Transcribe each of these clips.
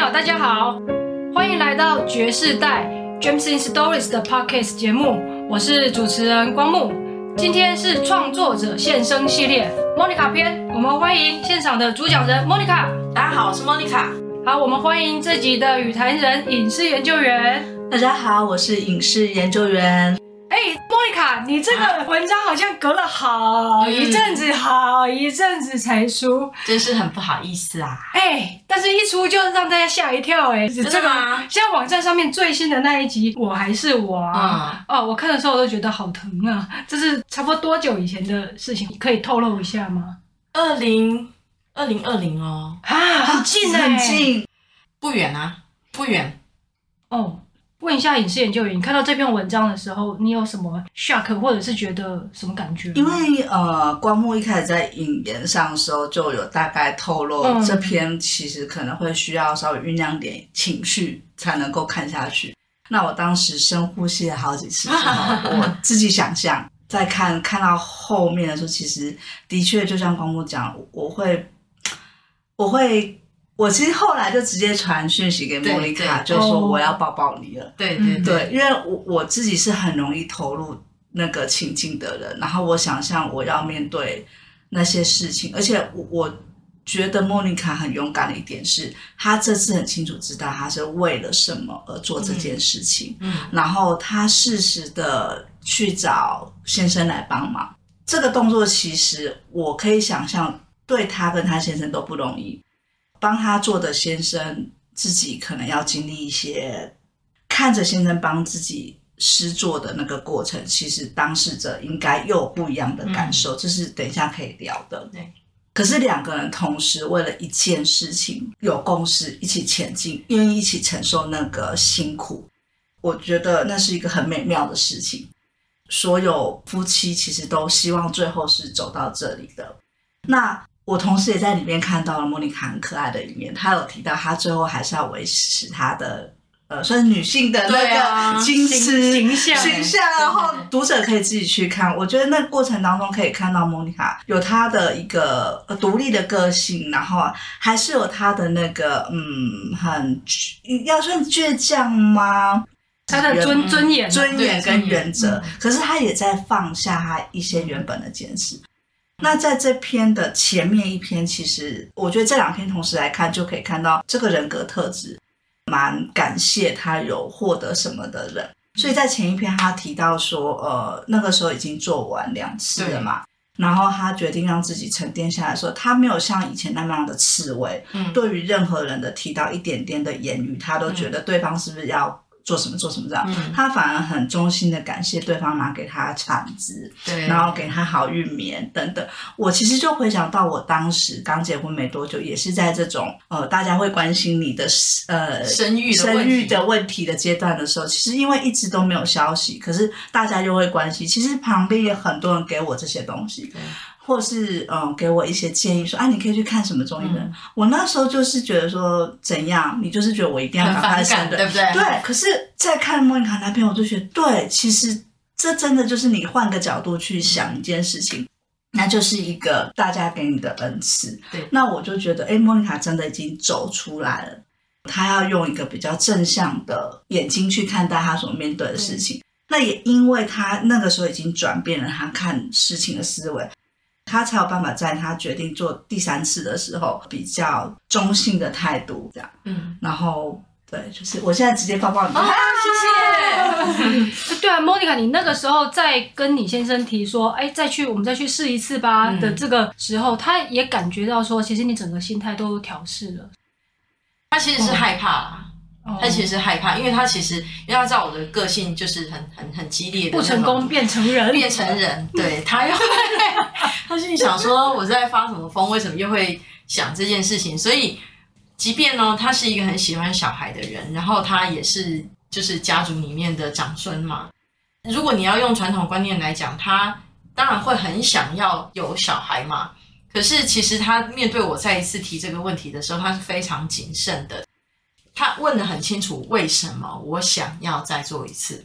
友，大家好，欢迎来到爵士代 James in Stories 的 Podcast 节目，我是主持人光木。今天是创作者现身系列 Monica 篇，我们欢迎现场的主讲人 Monica。大家好，我是 Monica。好，我们欢迎这集的语坛人影视研究员。大家好，我是影视研究员。你这个文章好像隔了好一阵子，好一阵子才出，真是很不好意思啊。哎，但是一出就让大家吓一跳，哎，真的吗？现在网站上面最新的那一集，我还是我啊，哦，我看的时候我都觉得好疼啊。这是差不多多久以前的事情？可以透露一下吗？二零二零二零哦，啊，很近很近，不远啊，不远哦。问一下影视研究员，你看到这篇文章的时候，你有什么 shock 或者是觉得什么感觉？因为呃，光幕一开始在引言上的时候就有大概透露，这篇其实可能会需要稍微酝酿点情绪才能够看下去。那我当时深呼吸了好几次之后，我自己想象在看看到后面的时候，其实的确就像光幕讲，我会我会。我其实后来就直接传讯息给莫妮卡，就说我要抱抱你了。对对对，因为我我自己是很容易投入那个情境的人，然后我想象我要面对那些事情，而且我我觉得莫妮卡很勇敢的一点是，她这次很清楚知道她是为了什么而做这件事情，嗯，然后她适时的去找先生来帮忙。这个动作其实我可以想象，对她跟她先生都不容易。帮他做的先生自己可能要经历一些，看着先生帮自己施作的那个过程，其实当事者应该又有不一样的感受，嗯、这是等一下可以聊的。对，可是两个人同时为了一件事情有共识，一起前进，愿意一起承受那个辛苦，我觉得那是一个很美妙的事情。所有夫妻其实都希望最后是走到这里的。那。我同时也在里面看到了莫妮卡很可爱的一面，她有提到她最后还是要维持她的呃，算是女性的那个矜持形象，形象。然后读者可以自己去看，我觉得那过程当中可以看到莫妮卡有她的一个独立的个性，然后还是有她的那个嗯，很要算倔强吗？她的尊尊严、尊严跟原则，可是她也在放下她一些原本的坚持。那在这篇的前面一篇，其实我觉得这两篇同时来看，就可以看到这个人格特质，蛮感谢他有获得什么的人。所以在前一篇他提到说，呃，那个时候已经做完两次了嘛，然后他决定让自己沉淀下来说，说他没有像以前那么样的刺猬，嗯，对于任何人的提到一点点的言语，他都觉得对方是不是要。做什么做什么这样，嗯、他反而很衷心的感谢对方拿给他产子，对，然后给他好运棉等等。我其实就回想到我当时刚结婚没多久，也是在这种呃大家会关心你的呃生育生育的问题的阶段的时候，其实因为一直都没有消息，可是大家就会关心。其实旁边也很多人给我这些东西。或是嗯，给我一些建议说，啊，你可以去看什么综艺的。嗯、我那时候就是觉得说，怎样？你就是觉得我一定要赶快生，对不对？对。可是，在看莫妮卡那篇，我就觉得，对，其实这真的就是你换个角度去想一件事情，那就是一个大家给你的恩赐。对。那我就觉得，哎，莫妮卡真的已经走出来了。她要用一个比较正向的眼睛去看待她所面对的事情。那也因为她那个时候已经转变了她看事情的思维。他才有办法在他决定做第三次的时候，比较中性的态度这样。嗯，然后对，就是我现在直接抱抱你。啊，谢谢。对啊，莫妮卡，你那个时候在跟你先生提说，哎，再去，我们再去试一次吧的这个时候，他也感觉到说，其实你整个心态都调试了。他其实是害怕啦。他其实害怕，因为他其实，因为他知道我的个性就是很很很激烈的，不成功变成人，变成人，对，他又会，他心里想说我在发什么疯，为什么又会想这件事情？所以，即便呢，他是一个很喜欢小孩的人，然后他也是就是家族里面的长孙嘛。如果你要用传统观念来讲，他当然会很想要有小孩嘛。可是其实他面对我再一次提这个问题的时候，他是非常谨慎的。他问得很清楚，为什么我想要再做一次？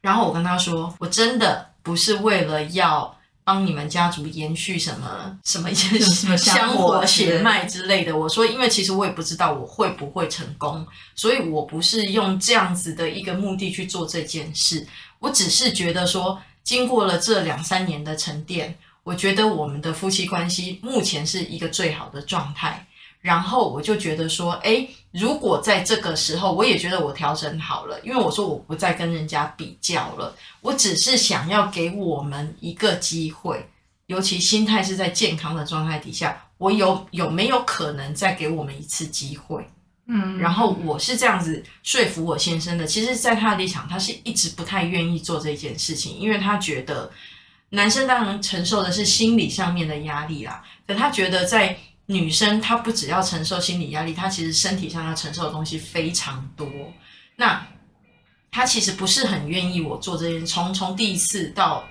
然后我跟他说，我真的不是为了要帮你们家族延续什么什么 什么香火血脉之类的。我说，因为其实我也不知道我会不会成功，所以我不是用这样子的一个目的去做这件事。我只是觉得说，经过了这两三年的沉淀，我觉得我们的夫妻关系目前是一个最好的状态。然后我就觉得说，诶，如果在这个时候，我也觉得我调整好了，因为我说我不再跟人家比较了，我只是想要给我们一个机会，尤其心态是在健康的状态底下，我有有没有可能再给我们一次机会？嗯，然后我是这样子说服我先生的。其实，在他的立场，他是一直不太愿意做这件事情，因为他觉得男生当然承受的是心理上面的压力啦，可他觉得在。女生她不只要承受心理压力，她其实身体上要承受的东西非常多。那她其实不是很愿意我做这件，从从第一次到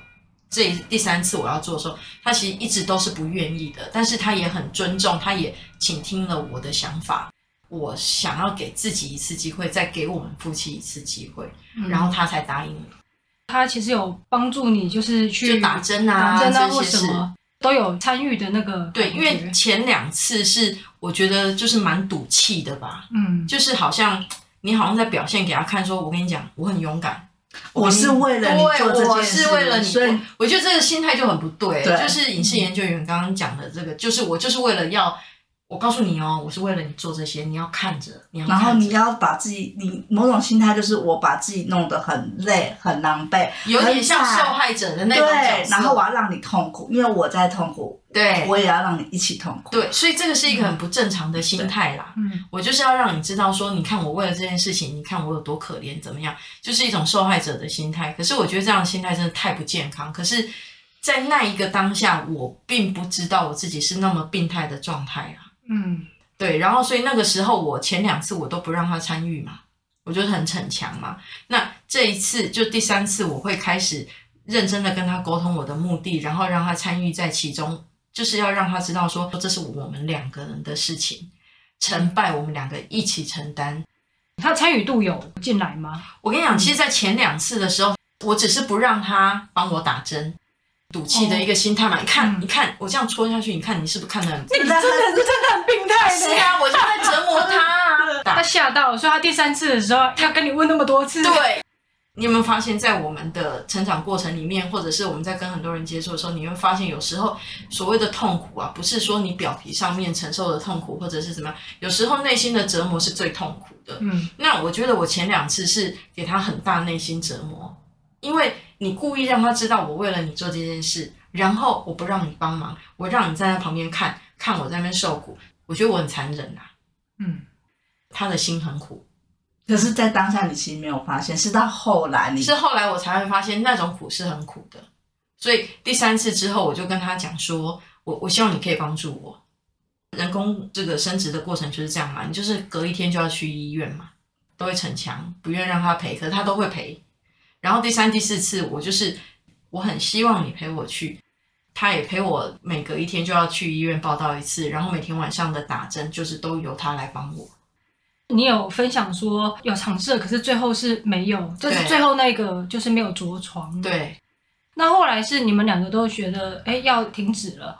这第三次我要做的时候，她其实一直都是不愿意的。但是她也很尊重，她也倾听了我的想法。我想要给自己一次机会，再给我们夫妻一次机会，嗯、然后她才答应。她其实有帮助你，就是去打针啊，打针啊或什么。都有参与的那个，对，因为前两次是我觉得就是蛮赌气的吧，嗯，就是好像你好像在表现给他看，说我跟你讲，我很勇敢，我，是为了你做这件事，我是为了你，所以我，我觉得这个心态就很不对，对，就是影视研究员刚刚讲的这个，就是我就是为了要。我告诉你哦，我是为了你做这些，你要看着，你要。然后你要把自己，你某种心态就是我把自己弄得很累、很狼狈，有点像受害者的那种。对，然后我要让你痛苦，因为我在痛苦，对，我也要让你一起痛苦。对，所以这个是一个很不正常的心态啦。嗯，我就是要让你知道说，你看我为了这件事情，你看我有多可怜，怎么样，就是一种受害者的心态。可是我觉得这样的心态真的太不健康。可是，在那一个当下，我并不知道我自己是那么病态的状态啊。嗯。对，然后所以那个时候我前两次我都不让他参与嘛，我就是很逞强嘛。那这一次就第三次我会开始认真的跟他沟通我的目的，然后让他参与在其中，就是要让他知道说这是我们两个人的事情，成败我们两个一起承担。他参与度有进来吗？我跟你讲，其实，在前两次的时候，我只是不让他帮我打针。赌气的一个心态嘛，你看，你看我这样戳下去，你看你是不是看得很？你真的，你真的很病态。是啊，我就在折磨他啊。他吓到，所以他第三次的时候要跟你问那么多次。对，你有没有发现，在我们的成长过程里面，或者是我们在跟很多人接触的时候，你会发现有时候所谓的痛苦啊，不是说你表皮上面承受的痛苦，或者是怎么样，有时候内心的折磨是最痛苦的。嗯，那我觉得我前两次是给他很大内心折磨，因为。你故意让他知道我为了你做这件事，然后我不让你帮忙，我让你站在旁边看看我在那边受苦，我觉得我很残忍呐、啊。嗯，他的心很苦，可是，在当下你其实没有发现，是到后来你是后来我才会发现那种苦是很苦的。所以第三次之后，我就跟他讲说，我我希望你可以帮助我。人工这个生殖的过程就是这样嘛，你就是隔一天就要去医院嘛，都会逞强，不愿让他陪，可是他都会陪。然后第三、第四次，我就是我很希望你陪我去，他也陪我，每隔一天就要去医院报到一次，然后每天晚上的打针就是都由他来帮我。你有分享说有尝试，可是最后是没有，就是最后那个就是没有着床。对，那后来是你们两个都觉得哎要停止了。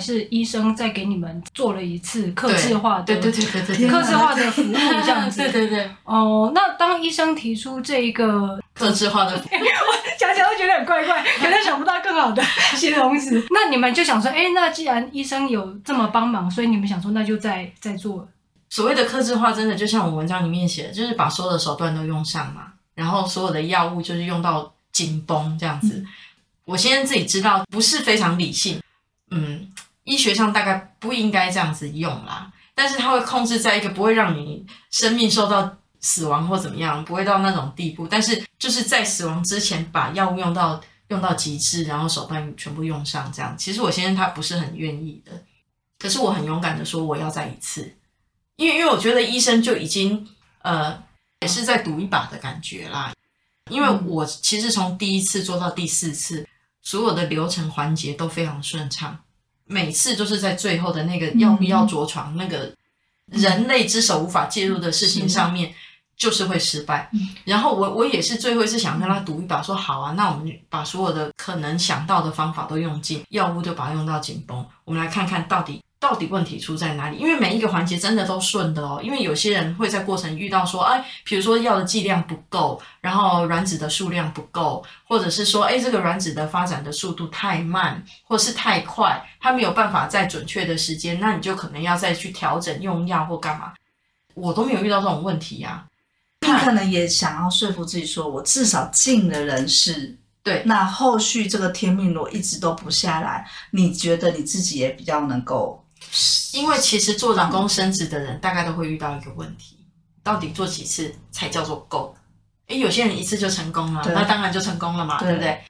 是医生在给你们做了一次客制化的，对对对对对，客制化的服务这样子，对对对。哦，那当医生提出这一个客制化的服务，我 讲起来都觉得很怪怪，可能想不到更好的 形容词。那你们就想说，哎，那既然医生有这么帮忙，所以你们想说，那就再再做。所谓的克制化，真的就像我文章里面写的，就是把所有的手段都用上嘛，然后所有的药物就是用到紧绷这样子。嗯、我现在自己知道不是非常理性，嗯。医学上大概不应该这样子用啦，但是它会控制在一个不会让你生命受到死亡或怎么样，不会到那种地步。但是就是在死亡之前把药物用到用到极致，然后手段全部用上这样。其实我先生他不是很愿意的，可是我很勇敢的说我要再一次，因为因为我觉得医生就已经呃也是在赌一把的感觉啦，因为我其实从第一次做到第四次，所有的流程环节都非常顺畅。每次都是在最后的那个要不要着床，嗯、那个人类之手无法介入的事情上面，就是会失败。然后我我也是最后一次想跟他赌一把，说好啊，那我们把所有的可能想到的方法都用尽，药物就把它用到紧绷，我们来看看到底。到底问题出在哪里？因为每一个环节真的都顺的哦。因为有些人会在过程遇到说，哎，比如说药的剂量不够，然后卵子的数量不够，或者是说，哎，这个卵子的发展的速度太慢，或是太快，它没有办法在准确的时间，那你就可能要再去调整用药或干嘛。我都没有遇到这种问题呀、啊。你可能也想要说服自己说，我至少尽了人事。对，那后续这个天命罗一直都不下来，你觉得你自己也比较能够？因为其实做人工生殖的人，大概都会遇到一个问题：到底做几次才叫做够？诶，有些人一次就成功了，那当然就成功了嘛，对，对不对？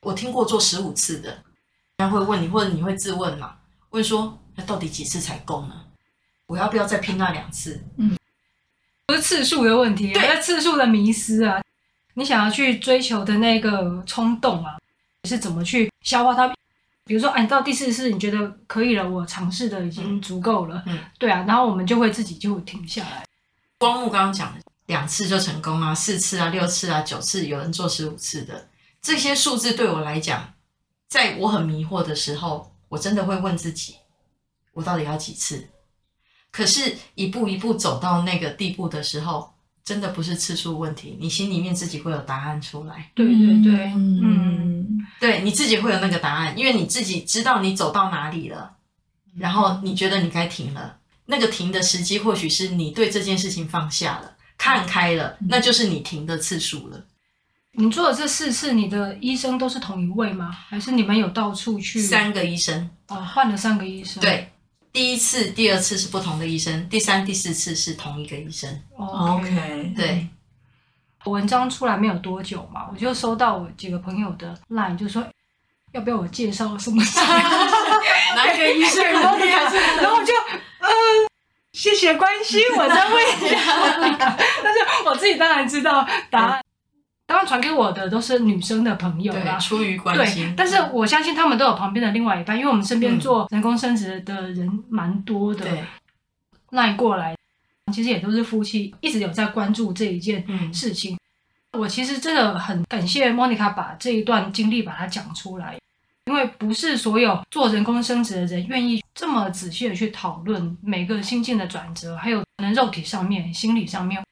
我听过做十五次的，人家会问你，或者你会自问嘛？问说，那到底几次才够呢？我要不要再拼那两次？嗯，不是次数的问题，对，次数的迷失啊！你想要去追求的那个冲动啊，你是怎么去消化它？比如说，哎，到第四次你觉得可以了，我尝试的已经足够了，嗯，对啊，然后我们就会自己就停下来。光木刚刚讲的两次就成功啊，四次啊，六次啊，九次，有人做十五次的，这些数字对我来讲，在我很迷惑的时候，我真的会问自己，我到底要几次？可是，一步一步走到那个地步的时候，真的不是次数问题，你心里面自己会有答案出来。对对对，嗯。嗯对，你自己会有那个答案，因为你自己知道你走到哪里了，然后你觉得你该停了。那个停的时机，或许是你对这件事情放下了，看开了，那就是你停的次数了。你做的这四次，你的医生都是同一位吗？还是你们有到处去？三个医生哦，换了三个医生。对，第一次、第二次是不同的医生，第三、第四次是同一个医生。Oh, OK，对。文章出来没有多久嘛，我就收到我几个朋友的 line，就说要不要我介绍什么 哪一个医生？然后我就嗯、呃，谢谢关心，我再问一下。但是我自己当然知道答案，当然传给我的都是女生的朋友啦，出于关心。对，但是我相信他们都有旁边的另外一半，因为我们身边做人工生殖的人蛮多的，line 过来。其实也都是夫妻，一直有在关注这一件事情。嗯、我其实真的很感谢 Monica 把这一段经历把它讲出来，因为不是所有做人工生殖的人愿意这么仔细的去讨论每个心境的转折，还有可能肉体上面、心理上面。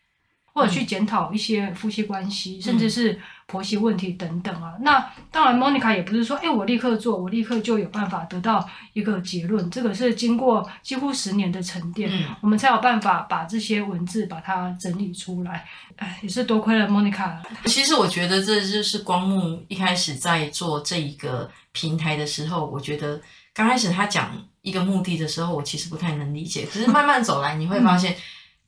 或者去检讨一些夫妻关系，嗯、甚至是婆媳问题等等啊。那当然，Monica 也不是说，哎，我立刻做，我立刻就有办法得到一个结论。这个是经过几乎十年的沉淀，嗯、我们才有办法把这些文字把它整理出来。哎，也是多亏了 Monica。其实我觉得这就是光目一开始在做这一个平台的时候，我觉得刚开始他讲一个目的的时候，我其实不太能理解。可是慢慢走来，你会发现。嗯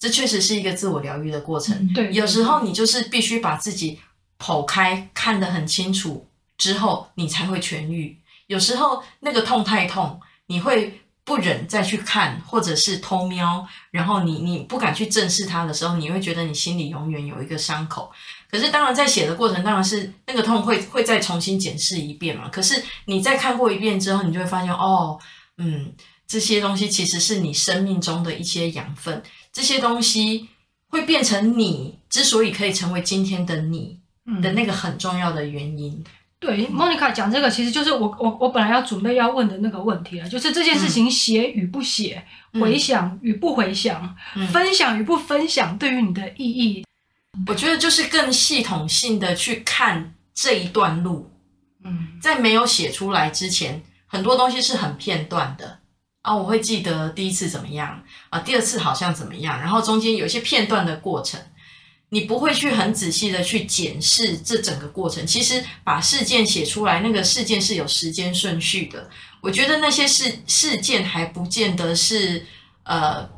这确实是一个自我疗愈的过程。嗯、对，有时候你就是必须把自己剖开，看得很清楚之后，你才会痊愈。有时候那个痛太痛，你会不忍再去看，或者是偷瞄，然后你你不敢去正视它的时候，你会觉得你心里永远有一个伤口。可是当然在写的过程，当然是那个痛会会再重新检视一遍嘛。可是你再看过一遍之后，你就会发现哦，嗯，这些东西其实是你生命中的一些养分。这些东西会变成你之所以可以成为今天的你的那个很重要的原因。嗯、对，Monica 讲这个，其实就是我我我本来要准备要问的那个问题了，就是这件事情写与不写，嗯、回想与不回想，嗯、分享与不分享，对于你的意义，我觉得就是更系统性的去看这一段路。嗯，在没有写出来之前，很多东西是很片段的。啊，我会记得第一次怎么样啊，第二次好像怎么样，然后中间有一些片段的过程，你不会去很仔细的去检视这整个过程。其实把事件写出来，那个事件是有时间顺序的。我觉得那些事事件还不见得是呃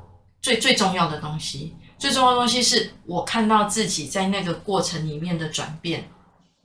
最最重要的东西，最重要的东西是我看到自己在那个过程里面的转变。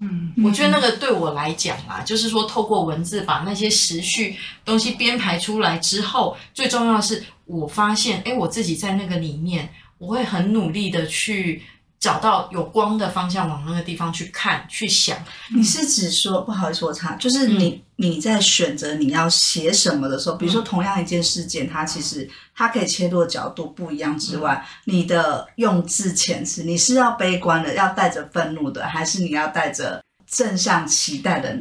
嗯，我觉得那个对我来讲啊，就是说透过文字把那些时序东西编排出来之后，最重要的是我发现，哎，我自己在那个里面，我会很努力的去找到有光的方向，往那个地方去看、去想。你是指说，不好意思，我插，就是你、嗯、你在选择你要写什么的时候，比如说同样一件事件，它其实它可以切入的角度不一样之外，嗯、你的用字遣词，你是要悲观的，要带着愤怒的，还是你要带着正向期待的？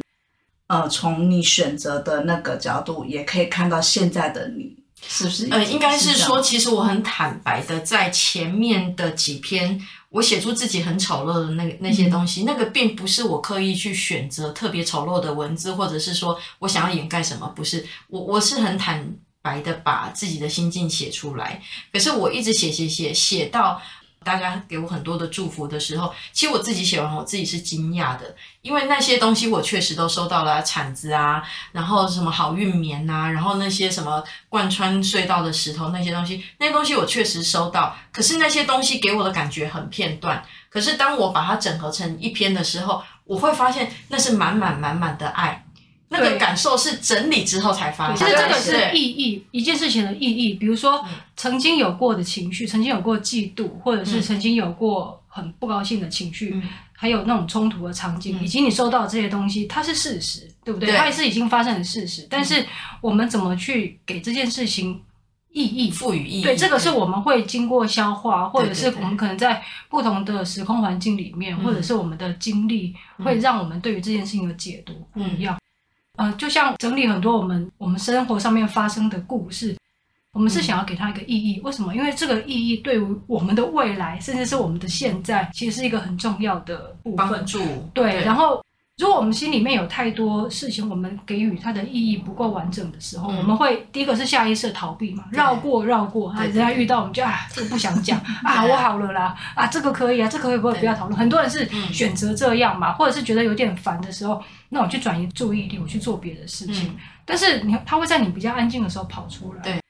呃，从你选择的那个角度，也可以看到现在的你。是不是？呃，应该是说，其实我很坦白的，在前面的几篇，我写出自己很丑陋的那那些东西，嗯、那个并不是我刻意去选择特别丑陋的文字，或者是说我想要掩盖什么，不是。我我是很坦白的把自己的心境写出来，可是我一直写写写写到。大家给我很多的祝福的时候，其实我自己写完，我自己是惊讶的，因为那些东西我确实都收到了，铲子啊，然后什么好运棉呐、啊，然后那些什么贯穿隧道的石头那些东西，那些东西我确实收到，可是那些东西给我的感觉很片段，可是当我把它整合成一篇的时候，我会发现那是满满满满的爱。那个感受是整理之后才发现，其实这个是意义，一件事情的意义。比如说，曾经有过的情绪，曾经有过嫉妒，或者是曾经有过很不高兴的情绪，嗯、还有那种冲突的场景，嗯、以及你收到这些东西，它是事实，对不对？对，它也是已经发生的事实。但是我们怎么去给这件事情意义，赋予意义？对，这个是我们会经过消化，或者是我们可能在不同的时空环境里面，或者是我们的经历，会让我们对于这件事情的解读不一样。呃，就像整理很多我们我们生活上面发生的故事，我们是想要给它一个意义。为什么？因为这个意义对于我们的未来，甚至是我们的现在，其实是一个很重要的部分。帮助。对。对，然后，如果我们心里面有太多事情，我们给予它的意义不够完整的时候，嗯、我们会第一个是下意识的逃避嘛，绕过绕过。啊，人家遇到我们就啊，这个不想讲啊，我好了啦，啊，这个可以啊，这个可以不可以不要讨论？很多人是选择这样嘛，或者是觉得有点烦的时候。那我去转移注意力，我去做别的事情。嗯、但是你，他会在你比较安静的时候跑出来。对，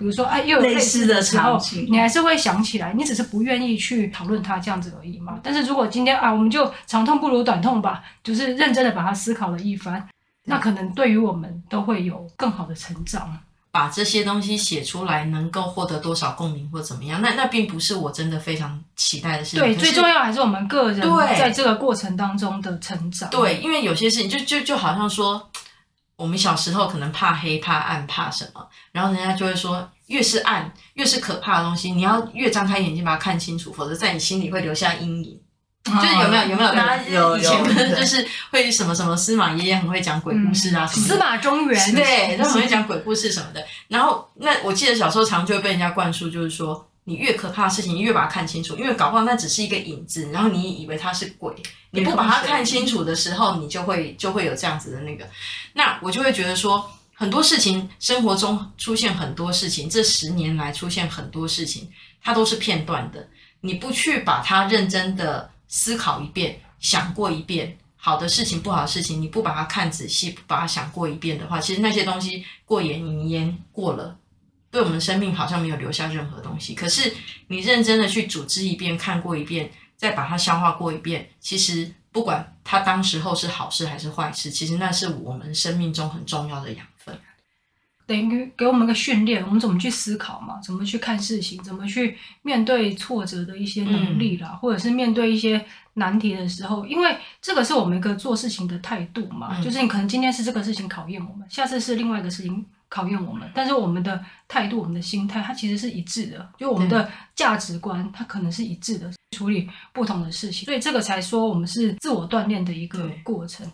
比如说，哎，又有类似的场景，你还是会想起来。你只是不愿意去讨论它这样子而已嘛。但是如果今天啊，我们就长痛不如短痛吧，就是认真的把它思考了一番，那可能对于我们都会有更好的成长。把这些东西写出来，能够获得多少共鸣或怎么样？那那并不是我真的非常期待的事情。对，最重要还是我们个人在这个过程当中的成长。对，因为有些事情就就就好像说，我们小时候可能怕黑、怕暗、怕什么，然后人家就会说，越是暗、越是可怕的东西，你要越张开眼睛把它看清楚，否则在你心里会留下阴影。就是有没有有没有？大家以前可能就是会什么什么司马爷爷很会讲鬼故事啊，什么司马中原对，他很会讲鬼故事什么的。然后那我记得小时候常就会被人家灌输，就是说你越可怕的事情，你越把它看清楚，因为搞不好那只是一个影子，然后你以为它是鬼，你不把它看清楚的时候，你就会就会有这样子的那个。那我就会觉得说，很多事情生活中出现很多事情，这十年来出现很多事情，它都是片段的，你不去把它认真的。思考一遍，想过一遍，好的事情、不好的事情，你不把它看仔细，不把它想过一遍的话，其实那些东西过眼云烟过了，对我们的生命好像没有留下任何东西。可是你认真的去组织一遍，看过一遍，再把它消化过一遍，其实不管它当时候是好事还是坏事，其实那是我们生命中很重要的养分。等于给我们个训练，我们怎么去思考嘛？怎么去看事情？怎么去面对挫折的一些能力啦？嗯、或者是面对一些难题的时候，因为这个是我们一个做事情的态度嘛。嗯、就是你可能今天是这个事情考验我们，下次是另外一个事情考验我们，但是我们的态度、我们的心态，它其实是一致的。就我们的价值观，它可能是一致的，处理不同的事情，所以这个才说我们是自我锻炼的一个过程。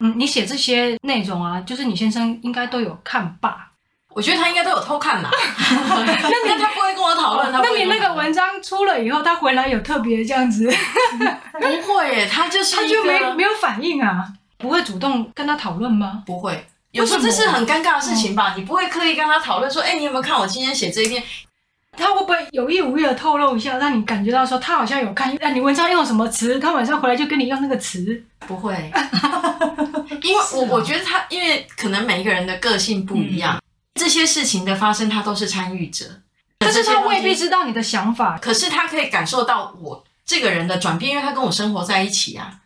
嗯，你写这些内容啊，就是你先生应该都有看吧？我觉得他应该都有偷看啦。那你他不会跟我讨论？那你那个文章出了以后，他回来有特别这样子？不会耶，他就是他就没没有反应啊？不会主动跟他讨论吗？不会，有时候这是很尴尬的事情吧？你不会刻意跟他讨论说，哎，你有没有看我今天写这一篇？他会不会有意无意的透露一下，让你感觉到说他好像有看？那你文章用了什么词？他晚上回来就跟你用那个词？不会，因为我我觉得他，因为可能每一个人的个性不一样，嗯、这些事情的发生他都是参与者，但是他未必知道你的想法，可是他可以感受到我这个人的转变，因为他跟我生活在一起啊。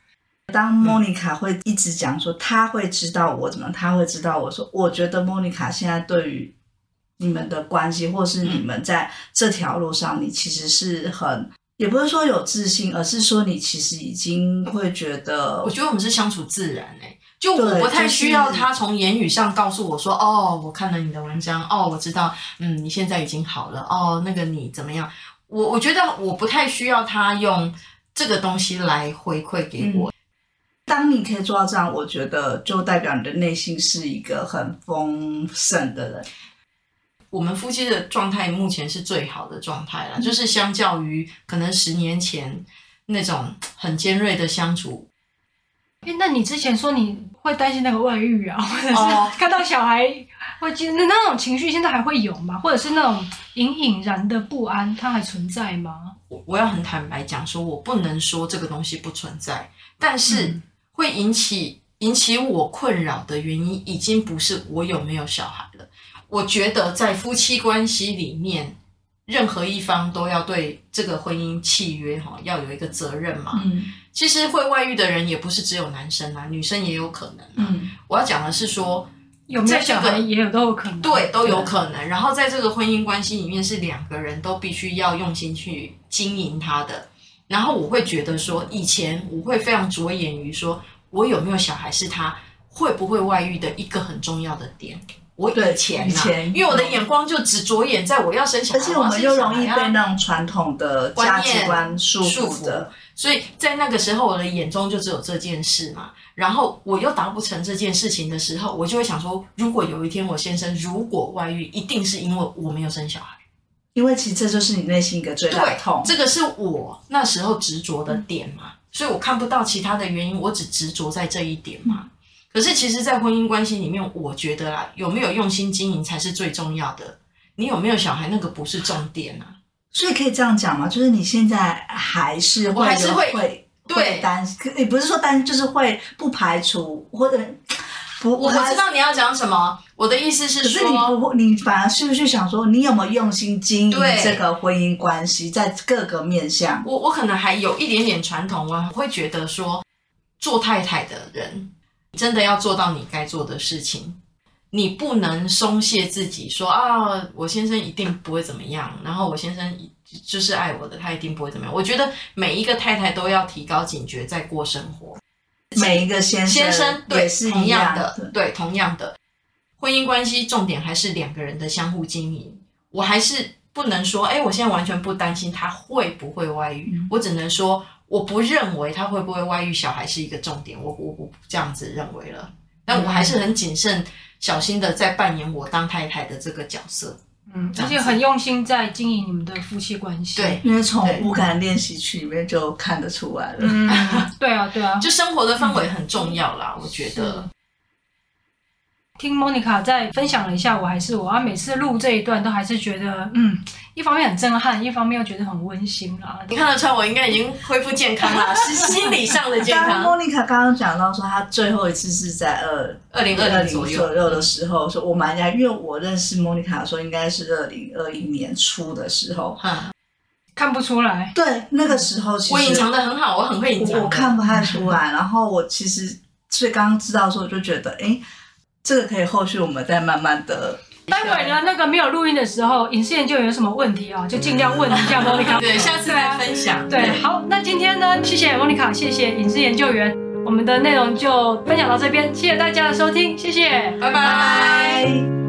当莫妮卡会一直讲说他会知道我怎么，他会知道我说，我觉得莫妮卡现在对于。你们的关系，或是你们在这条路上，你其实是很也不是说有自信，而是说你其实已经会觉得，我觉得我们是相处自然哎、欸，就我不太需要他从言语上告诉我说，就是、哦，我看了你的文章，哦，我知道，嗯，你现在已经好了，哦，那个你怎么样？我我觉得我不太需要他用这个东西来回馈给我。嗯、当你可以做到这样，我觉得就代表你的内心是一个很丰盛的人。我们夫妻的状态目前是最好的状态了，嗯、就是相较于可能十年前那种很尖锐的相处。哎，那你之前说你会担心那个外遇啊，或者是看到小孩会觉得那种情绪，现在还会有吗？或者是那种隐隐然的不安，它还存在吗？我我要很坦白讲，说我不能说这个东西不存在，但是会引起引起我困扰的原因，已经不是我有没有小孩了。我觉得在夫妻关系里面，任何一方都要对这个婚姻契约哈要有一个责任嘛。嗯，其实会外遇的人也不是只有男生啊，女生也有可能啊。嗯，我要讲的是说，有没有小孩也有都有可能，对，都有可能。然后在这个婚姻关系里面，是两个人都必须要用心去经营他的。然后我会觉得说，以前我会非常着眼于说我有没有小孩是他会不会外遇的一个很重要的点。我以前、啊、以前，因为我的眼光就只着眼在我要生小孩，而且我们又容易被那种传统的价值观束缚的，所以在那个时候，我的眼中就只有这件事嘛。然后我又达不成这件事情的时候，我就会想说，如果有一天我先生如果外遇，一定是因为我没有生小孩，因为其实这就是你内心一个最大的痛。这个是我那时候执着的点嘛，所以我看不到其他的原因，我只执着在这一点嘛。可是，其实，在婚姻关系里面，我觉得啦，有没有用心经营才是最重要的。你有没有小孩，那个不是重点啊。所以可以这样讲吗？就是你现在还是会，我还是会会对担心，也不是说担心，就是会不排除或者不。我不知道你要讲什么。我的意思是说，可是你不，你反而是不是想说，你有没有用心经营这个婚姻关系，在各个面向？我我可能还有一点点传统啊，我会觉得说，做太太的人。真的要做到你该做的事情，你不能松懈自己说，说啊，我先生一定不会怎么样，然后我先生就是爱我的，他一定不会怎么样。我觉得每一个太太都要提高警觉，在过生活。每一个先生，先生对是同样的，对同样的婚姻关系，重点还是两个人的相互经营。我还是不能说，哎，我现在完全不担心他会不会外遇，嗯、我只能说。我不认为他会不会外遇，小孩是一个重点。我我我这样子认为了，但我还是很谨慎、小心的在扮演我当太太的这个角色。嗯，而且很用心在经营你们的夫妻关系。对，因为从无感练习曲里面就看得出来了。嗯，对啊，对啊，就生活的氛围很重要啦，嗯、我觉得。听 Monica 在分享了一下，我还是我啊，每次录这一段都还是觉得，嗯，一方面很震撼，一方面又觉得很温馨啦。你看得出来，我应该已经恢复健康了，是心理上的健康。Monica 刚刚讲到说，她最后一次是在二二零二零左右的时候，说我蛮讶，因为我认识 Monica 的时候应该是二零二一年初的时候，哈，看不出来。对，那个时候其实我隐藏的很好，我很会隐藏，我看不太出来。然后我其实所以刚刚知道的时候，我就觉得，哎。这个可以后续我们再慢慢的。待会呢，那个没有录音的时候，影视研究员有什么问题啊，就尽量问一下莫妮卡。对，下次再分享。对，好，那今天呢，谢谢莫妮卡，谢谢影视研究员，我们的内容就分享到这边，谢谢大家的收听，谢谢，拜拜。